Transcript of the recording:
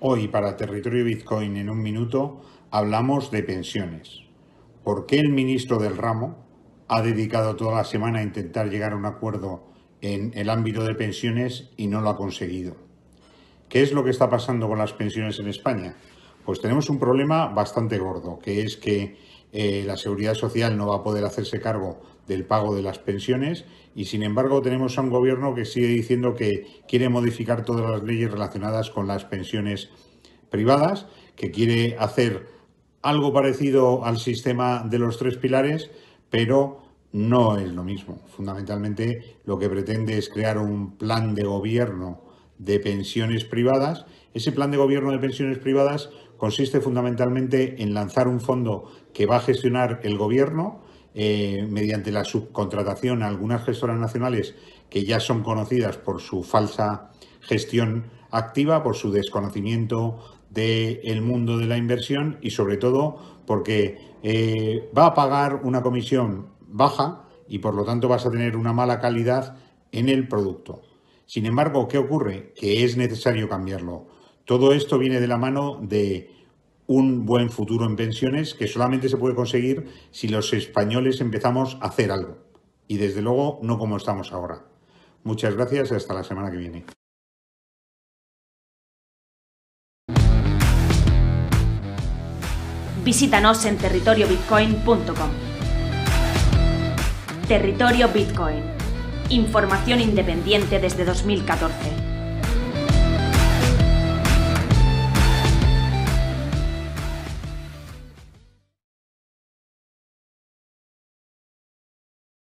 Hoy para Territorio Bitcoin en un minuto hablamos de pensiones. ¿Por qué el ministro del ramo ha dedicado toda la semana a intentar llegar a un acuerdo en el ámbito de pensiones y no lo ha conseguido? ¿Qué es lo que está pasando con las pensiones en España? Pues tenemos un problema bastante gordo, que es que eh, la seguridad social no va a poder hacerse cargo del pago de las pensiones y sin embargo tenemos a un gobierno que sigue diciendo que quiere modificar todas las leyes relacionadas con las pensiones privadas, que quiere hacer algo parecido al sistema de los tres pilares, pero no es lo mismo. Fundamentalmente lo que pretende es crear un plan de gobierno de pensiones privadas. Ese plan de gobierno de pensiones privadas consiste fundamentalmente en lanzar un fondo que va a gestionar el gobierno eh, mediante la subcontratación a algunas gestoras nacionales que ya son conocidas por su falsa gestión activa, por su desconocimiento del mundo de la inversión y sobre todo porque eh, va a pagar una comisión baja y por lo tanto vas a tener una mala calidad en el producto. Sin embargo, ¿qué ocurre? Que es necesario cambiarlo. Todo esto viene de la mano de un buen futuro en pensiones que solamente se puede conseguir si los españoles empezamos a hacer algo. Y desde luego no como estamos ahora. Muchas gracias y hasta la semana que viene. Visítanos en territoriobitcoin.com. Territorio Bitcoin. Información independiente desde 2014.